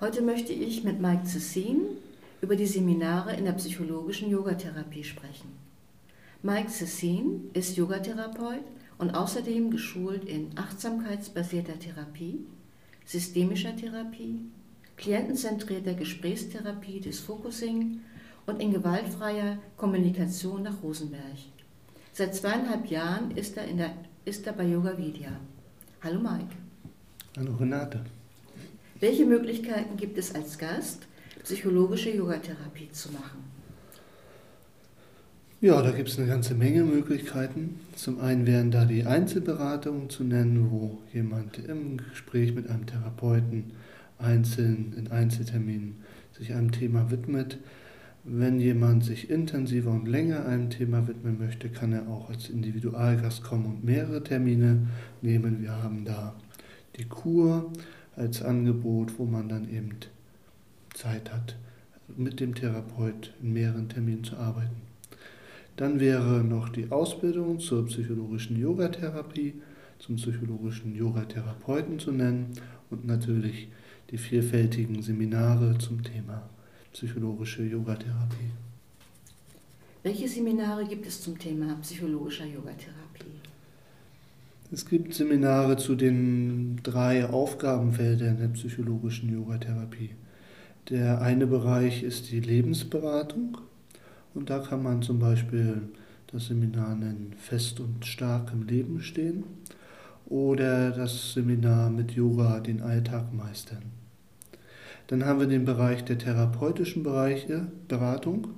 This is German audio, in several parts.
Heute möchte ich mit Mike Cessin über die Seminare in der psychologischen Yogatherapie sprechen. Mike Cessin ist Yogatherapeut und außerdem geschult in achtsamkeitsbasierter Therapie, systemischer Therapie, klientenzentrierter Gesprächstherapie des Focusing und in gewaltfreier Kommunikation nach Rosenberg. Seit zweieinhalb Jahren ist er, in der, ist er bei Yoga Vidya. Hallo Mike. Hallo Renate. Welche Möglichkeiten gibt es als Gast, psychologische Yogatherapie zu machen? Ja, da gibt es eine ganze Menge Möglichkeiten. Zum einen wären da die Einzelberatungen zu nennen, wo jemand im Gespräch mit einem Therapeuten einzeln in Einzelterminen sich einem Thema widmet. Wenn jemand sich intensiver und länger einem Thema widmen möchte, kann er auch als Individualgast kommen und mehrere Termine nehmen. Wir haben da die Kur, als Angebot, wo man dann eben Zeit hat, mit dem Therapeut in mehreren Terminen zu arbeiten. Dann wäre noch die Ausbildung zur psychologischen Yogatherapie, zum psychologischen Yogatherapeuten zu nennen und natürlich die vielfältigen Seminare zum Thema psychologische Yogatherapie. Welche Seminare gibt es zum Thema psychologischer Yogatherapie? Es gibt Seminare zu den drei Aufgabenfeldern der psychologischen Yogatherapie. Der eine Bereich ist die Lebensberatung und da kann man zum Beispiel das Seminar nennen Fest und stark im Leben stehen oder das Seminar mit Yoga den Alltag meistern. Dann haben wir den Bereich der therapeutischen Bereiche, Beratung.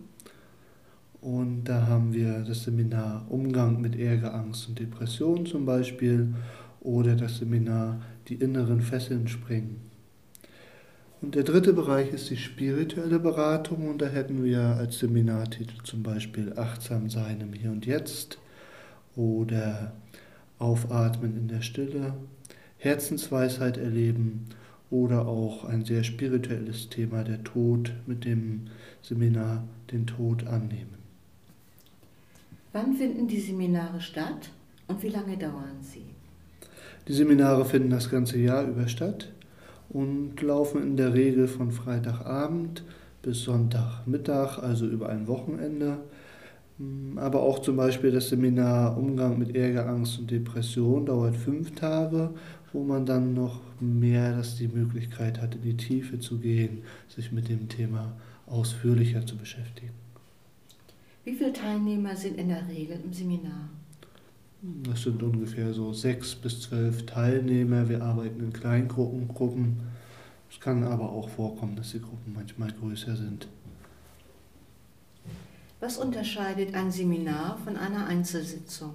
Und da haben wir das Seminar Umgang mit Ärger, Angst und Depression zum Beispiel oder das Seminar Die inneren Fesseln springen. Und der dritte Bereich ist die spirituelle Beratung und da hätten wir als Seminartitel zum Beispiel Achtsam sein im Hier und Jetzt oder Aufatmen in der Stille, Herzensweisheit erleben oder auch ein sehr spirituelles Thema, der Tod mit dem Seminar den Tod annehmen. Wann finden die Seminare statt und wie lange dauern sie? Die Seminare finden das ganze Jahr über statt und laufen in der Regel von Freitagabend bis Sonntagmittag, also über ein Wochenende. Aber auch zum Beispiel das Seminar Umgang mit Ärger, Angst und Depression dauert fünf Tage, wo man dann noch mehr dass die Möglichkeit hat, in die Tiefe zu gehen, sich mit dem Thema ausführlicher zu beschäftigen. Wie viele Teilnehmer sind in der Regel im Seminar? Das sind ungefähr so sechs bis zwölf Teilnehmer. Wir arbeiten in Kleingruppen. Gruppen. Es kann aber auch vorkommen, dass die Gruppen manchmal größer sind. Was unterscheidet ein Seminar von einer Einzelsitzung?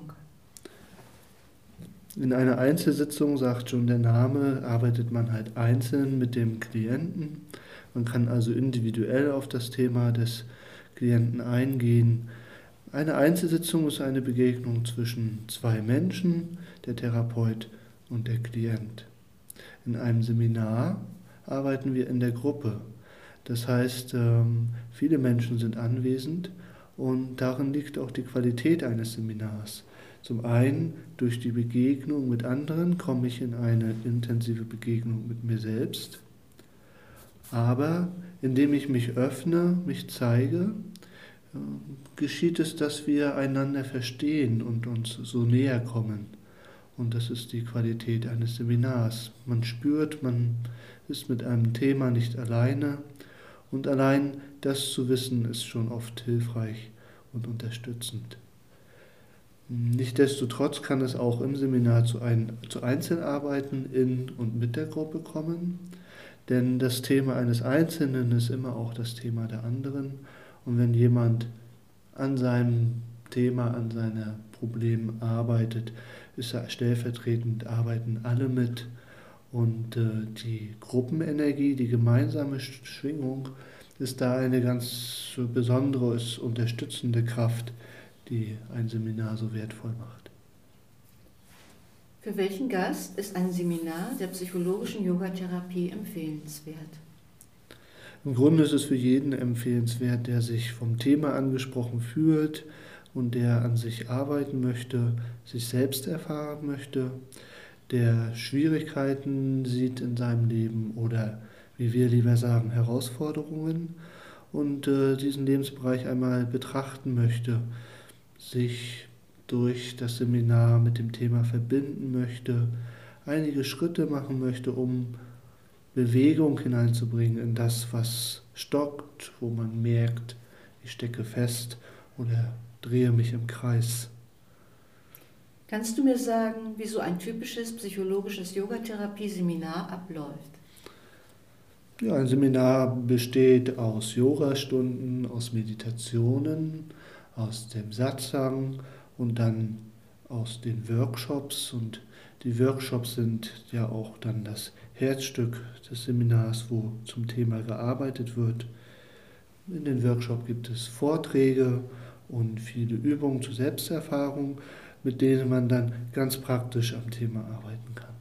In einer Einzelsitzung, sagt schon der Name, arbeitet man halt einzeln mit dem Klienten. Man kann also individuell auf das Thema des Klienten eingehen. Eine Einzelsitzung ist eine Begegnung zwischen zwei Menschen, der Therapeut und der Klient. In einem Seminar arbeiten wir in der Gruppe. Das heißt, ähm, viele Menschen sind anwesend und darin liegt auch die Qualität eines Seminars. Zum einen durch die Begegnung mit anderen komme ich in eine intensive Begegnung mit mir selbst, aber indem ich mich öffne, mich zeige, äh, geschieht es, dass wir einander verstehen und uns so näher kommen. Und das ist die Qualität eines Seminars. Man spürt, man ist mit einem Thema nicht alleine. Und allein das zu wissen, ist schon oft hilfreich und unterstützend. Nichtsdestotrotz kann es auch im Seminar zu, ein, zu Einzelarbeiten in und mit der Gruppe kommen. Denn das Thema eines Einzelnen ist immer auch das Thema der anderen. Und wenn jemand an seinem Thema, an seinen Problemen arbeitet, ist er stellvertretend, arbeiten alle mit. Und äh, die Gruppenenergie, die gemeinsame Schwingung ist da eine ganz besondere, unterstützende Kraft, die ein Seminar so wertvoll macht. Für welchen Gast ist ein Seminar der psychologischen Yogatherapie empfehlenswert? Im Grunde ist es für jeden empfehlenswert, der sich vom Thema angesprochen fühlt und der an sich arbeiten möchte, sich selbst erfahren möchte, der Schwierigkeiten sieht in seinem Leben oder wie wir lieber sagen, Herausforderungen und äh, diesen Lebensbereich einmal betrachten möchte, sich durch das Seminar mit dem Thema verbinden möchte, einige Schritte machen möchte, um Bewegung hineinzubringen in das, was stockt, wo man merkt, ich stecke fest oder drehe mich im Kreis. Kannst du mir sagen, wie so ein typisches psychologisches Yogatherapie-Seminar abläuft? Ja, ein Seminar besteht aus Yogastunden, aus Meditationen, aus dem Satsang und dann aus den Workshops. Und die Workshops sind ja auch dann das Herzstück des Seminars, wo zum Thema gearbeitet wird. In den Workshops gibt es Vorträge und viele Übungen zur Selbsterfahrung mit denen man dann ganz praktisch am Thema arbeiten kann.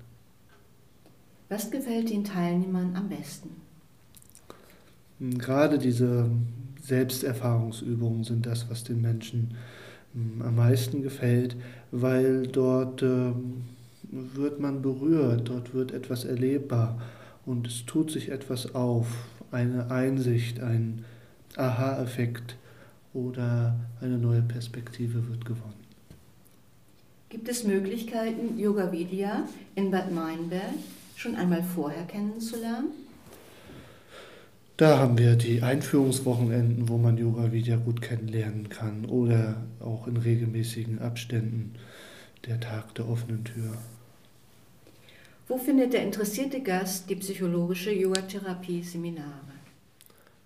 Was gefällt den Teilnehmern am besten? Gerade diese Selbsterfahrungsübungen sind das, was den Menschen hm, am meisten gefällt, weil dort ähm, wird man berührt, dort wird etwas erlebbar und es tut sich etwas auf, eine Einsicht, ein Aha-Effekt oder eine neue Perspektive wird gewonnen. Gibt es Möglichkeiten, Yoga Vidya in Bad Meinberg schon einmal vorher kennenzulernen? Da haben wir die Einführungswochenenden, wo man Yoga Vidya gut kennenlernen kann oder auch in regelmäßigen Abständen der Tag der offenen Tür. Wo findet der interessierte Gast die psychologische Yogatherapie-Seminare?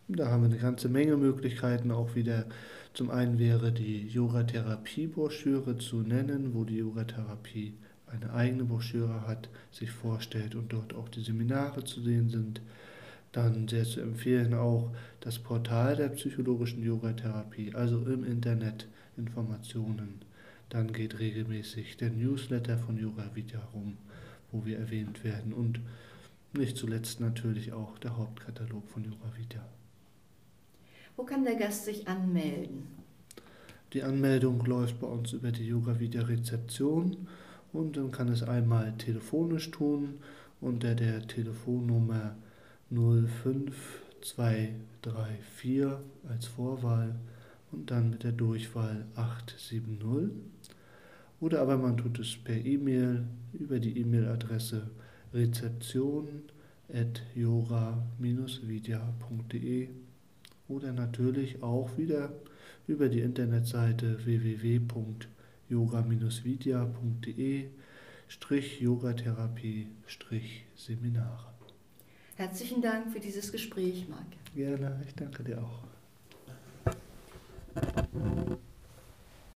Da haben wir eine ganze Menge Möglichkeiten, auch wieder zum einen wäre die Yoga-Therapie-Broschüre zu nennen, wo die Yoga-Therapie eine eigene Broschüre hat, sich vorstellt und dort auch die Seminare zu sehen sind. Dann sehr zu empfehlen auch das Portal der psychologischen Yogatherapie, also im Internet Informationen. Dann geht regelmäßig der Newsletter von Yoga Vidya rum, wo wir erwähnt werden und nicht zuletzt natürlich auch der Hauptkatalog von Yoga Vidya. Wo kann der Gast sich anmelden? Die Anmeldung läuft bei uns über die Yoga Vidya Rezeption und dann kann es einmal telefonisch tun unter der Telefonnummer 05234 als Vorwahl und dann mit der Durchwahl 870. Oder aber man tut es per E-Mail über die E-Mail-Adresse rezeption.yoga-vidya.de oder natürlich auch wieder über die Internetseite www.yoga-vidya.de Yogatherapie Seminare. Herzlichen Dank für dieses Gespräch, Marc. Gerne, ich danke dir auch.